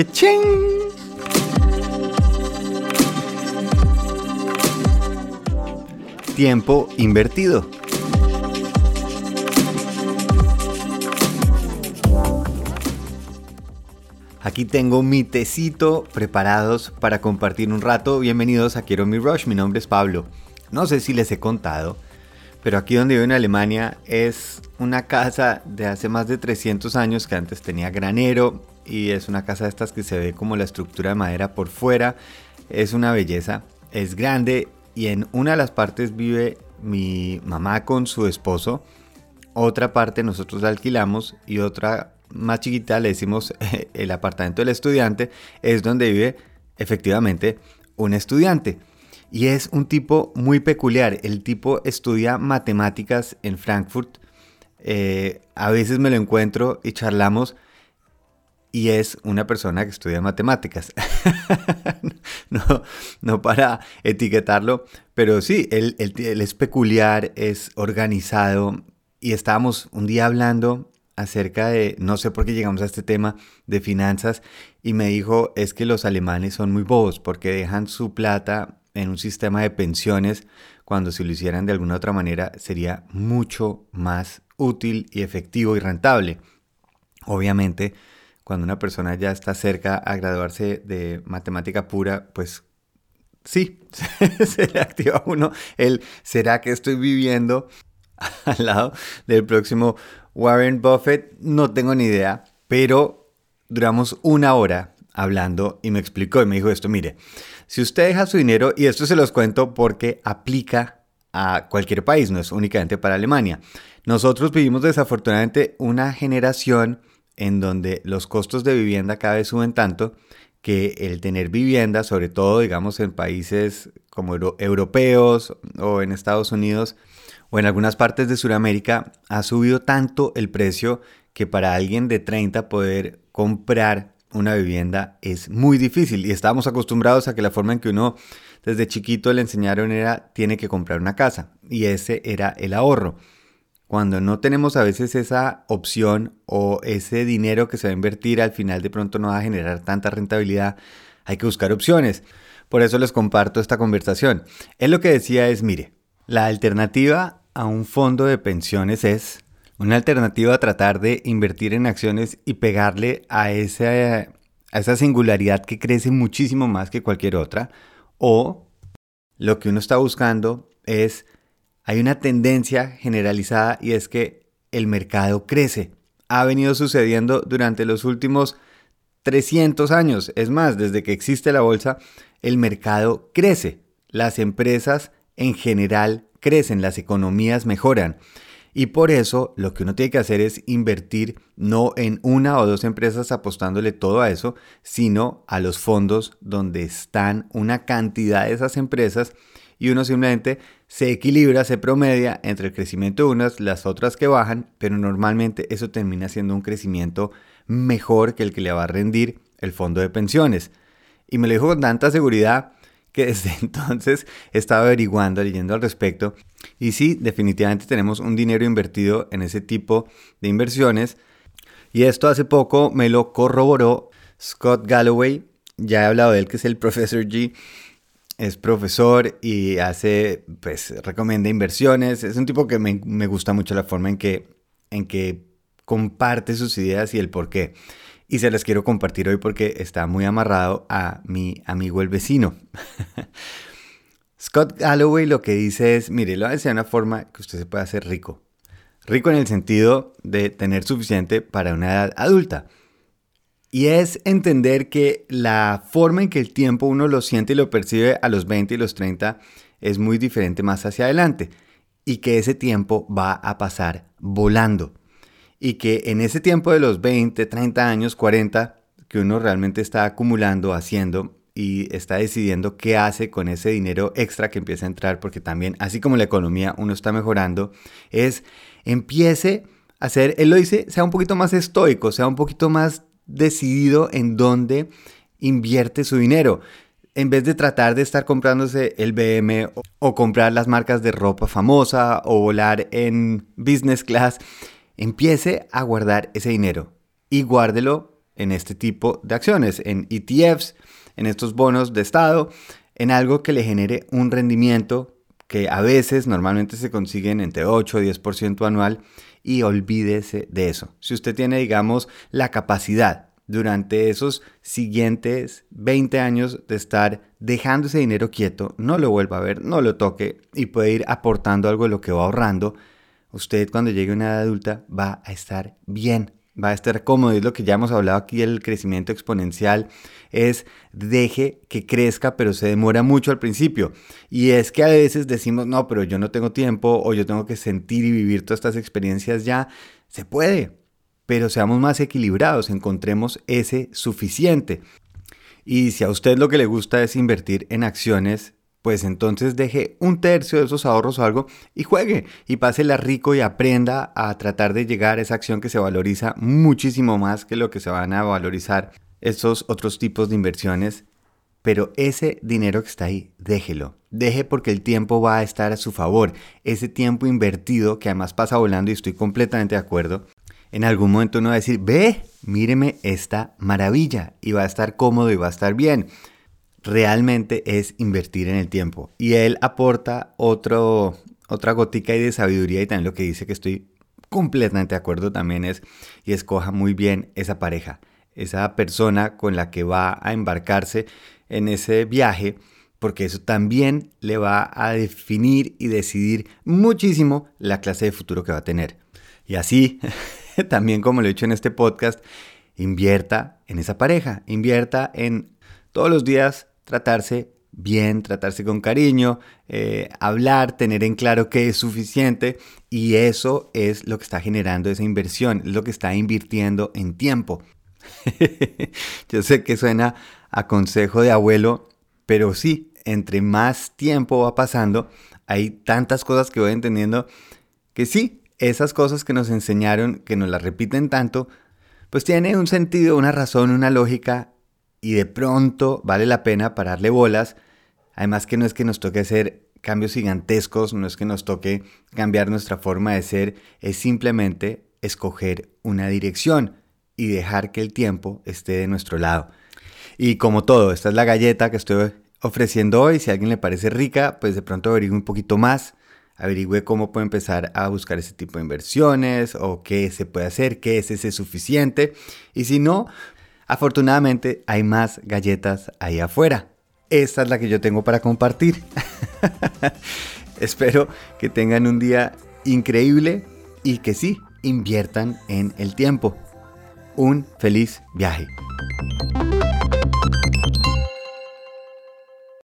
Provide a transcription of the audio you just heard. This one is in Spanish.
¡Quechín! Tiempo invertido. Aquí tengo mi tecito preparados para compartir un rato. Bienvenidos a Quiero mi Rush. Mi nombre es Pablo. No sé si les he contado, pero aquí donde vivo en Alemania es una casa de hace más de 300 años que antes tenía granero y es una casa de estas que se ve como la estructura de madera por fuera. Es una belleza, es grande y en una de las partes vive mi mamá con su esposo. Otra parte nosotros la alquilamos y otra más chiquita le decimos el apartamento del estudiante es donde vive efectivamente un estudiante. Y es un tipo muy peculiar. El tipo estudia matemáticas en Frankfurt. Eh, a veces me lo encuentro y charlamos y es una persona que estudia matemáticas. no, no para etiquetarlo, pero sí, él, es peculiar, es organizado y estábamos un día hablando acerca de, no sé por qué llegamos a este tema de finanzas y me dijo, es que los alemanes son muy bobos porque dejan su plata en un sistema de pensiones cuando si lo hicieran de alguna otra manera sería mucho más útil y efectivo y rentable. Obviamente, cuando una persona ya está cerca a graduarse de matemática pura, pues sí, se le activa uno el ¿será que estoy viviendo al lado del próximo Warren Buffett? No tengo ni idea, pero duramos una hora hablando y me explicó y me dijo esto, mire, si usted deja su dinero, y esto se los cuento porque aplica a cualquier país, no es únicamente para Alemania. Nosotros vivimos desafortunadamente una generación en donde los costos de vivienda cada vez suben tanto que el tener vivienda, sobre todo digamos en países como europeos o en Estados Unidos o en algunas partes de Sudamérica, ha subido tanto el precio que para alguien de 30 poder comprar una vivienda es muy difícil y estamos acostumbrados a que la forma en que uno desde chiquito le enseñaron era tiene que comprar una casa y ese era el ahorro. Cuando no tenemos a veces esa opción o ese dinero que se va a invertir al final de pronto no va a generar tanta rentabilidad, hay que buscar opciones. Por eso les comparto esta conversación. Él lo que decía es, mire, la alternativa a un fondo de pensiones es una alternativa a tratar de invertir en acciones y pegarle a esa, a esa singularidad que crece muchísimo más que cualquier otra. O lo que uno está buscando es hay una tendencia generalizada y es que el mercado crece. Ha venido sucediendo durante los últimos 300 años. Es más, desde que existe la bolsa, el mercado crece. Las empresas en general crecen, las economías mejoran. Y por eso lo que uno tiene que hacer es invertir no en una o dos empresas apostándole todo a eso, sino a los fondos donde están una cantidad de esas empresas y uno simplemente se equilibra, se promedia entre el crecimiento de unas, las otras que bajan, pero normalmente eso termina siendo un crecimiento mejor que el que le va a rendir el fondo de pensiones. Y me lo dijo con tanta seguridad que desde entonces he estado averiguando, leyendo al respecto. Y sí, definitivamente tenemos un dinero invertido en ese tipo de inversiones. Y esto hace poco me lo corroboró Scott Galloway. Ya he hablado de él, que es el Professor G es profesor y hace, pues, recomienda inversiones. Es un tipo que me, me, gusta mucho la forma en que, en que comparte sus ideas y el por qué. Y se las quiero compartir hoy porque está muy amarrado a mi amigo el vecino. Scott Galloway lo que dice es, mire, lo hace de una forma que usted se pueda hacer rico. Rico en el sentido de tener suficiente para una edad adulta. Y es entender que la forma en que el tiempo uno lo siente y lo percibe a los 20 y los 30 es muy diferente más hacia adelante. Y que ese tiempo va a pasar volando. Y que en ese tiempo de los 20, 30 años, 40, que uno realmente está acumulando, haciendo y está decidiendo qué hace con ese dinero extra que empieza a entrar, porque también, así como la economía, uno está mejorando, es empiece a hacer, él lo dice, sea un poquito más estoico, sea un poquito más decidido en dónde invierte su dinero. En vez de tratar de estar comprándose el BM o, comprar las marcas de ropa famosa o volar en business class, empiece a guardar ese dinero y guárdelo en este tipo de acciones, en ETFs, en estos bonos de estado, en algo que le genere un rendimiento que a veces normalmente se consiguen entre 8 y 10% anual y olvídese de eso. Si usted tiene, digamos, la capacidad durante esos siguientes 20 años de estar dejando ese dinero quieto, no lo vuelva a ver, no lo toque y puede ir aportando algo de lo que va ahorrando, usted cuando llegue a una edad adulta va a estar bien va a estar cómodo. Es lo que ya hemos hablado aquí, el crecimiento exponencial es deje que crezca, pero se demora mucho al principio. Y es que a veces decimos, no, pero yo no tengo tiempo o yo tengo que sentir y vivir todas estas experiencias ya. Se puede, pero seamos más equilibrados, encontremos ese suficiente. Y si a usted lo que le gusta es invertir en acciones, pues entonces deje un tercio de esos ahorros o algo y juegue y pásela rico y aprenda a tratar de llegar a esa acción que se valoriza muchísimo más que lo que se van a valorizar esos otros tipos de inversiones. Pero ese dinero que está ahí, déjelo. Deje porque el tiempo va a estar a su favor. Ese tiempo invertido, que además pasa volando y estoy completamente de acuerdo, en algún momento uno va a decir, ve, míreme esta maravilla y va a estar cómodo y va a estar bien realmente es invertir en el tiempo. Y él aporta otro, otra gotica y de sabiduría y también lo que dice que estoy completamente de acuerdo también es y escoja muy bien esa pareja, esa persona con la que va a embarcarse en ese viaje, porque eso también le va a definir y decidir muchísimo la clase de futuro que va a tener. Y así, también como lo he dicho en este podcast, invierta en esa pareja, invierta en todos los días tratarse bien, tratarse con cariño, eh, hablar, tener en claro que es suficiente y eso es lo que está generando esa inversión, lo que está invirtiendo en tiempo. Yo sé que suena a consejo de abuelo, pero sí, entre más tiempo va pasando, hay tantas cosas que voy entendiendo que sí, esas cosas que nos enseñaron, que nos las repiten tanto, pues tiene un sentido, una razón, una lógica y de pronto vale la pena pararle bolas. Además que no es que nos toque hacer cambios gigantescos, no es que nos toque cambiar nuestra forma de ser, es simplemente escoger una dirección y dejar que el tiempo esté de nuestro lado. Y como todo, esta es la galleta que estoy ofreciendo hoy. Si a alguien le parece rica, pues de pronto averigüe un poquito más, averigüe cómo puede empezar a buscar ese tipo de inversiones o qué se puede hacer, qué es ese suficiente. Y si no, Afortunadamente hay más galletas ahí afuera. Esta es la que yo tengo para compartir. Espero que tengan un día increíble y que sí, inviertan en el tiempo. Un feliz viaje.